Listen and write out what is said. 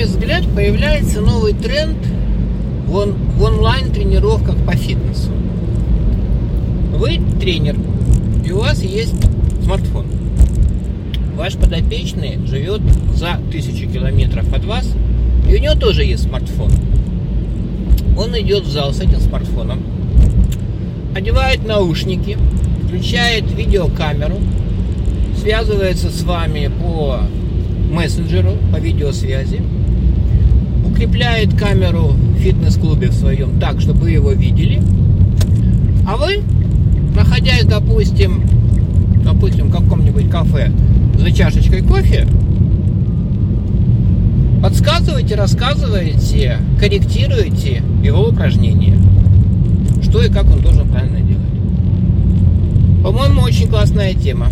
мой взгляд, появляется новый тренд в, он, в онлайн-тренировках по фитнесу. Вы тренер, и у вас есть смартфон. Ваш подопечный живет за тысячу километров от вас, и у него тоже есть смартфон. Он идет в зал с этим смартфоном, одевает наушники, включает видеокамеру, связывается с вами по мессенджеру, по видеосвязи, укрепляет камеру в фитнес-клубе в своем так, чтобы вы его видели, а вы, находясь, допустим, допустим, в каком-нибудь кафе за чашечкой кофе, подсказываете, рассказываете, корректируете его упражнения. Что и как он должен правильно делать. По-моему, очень классная тема.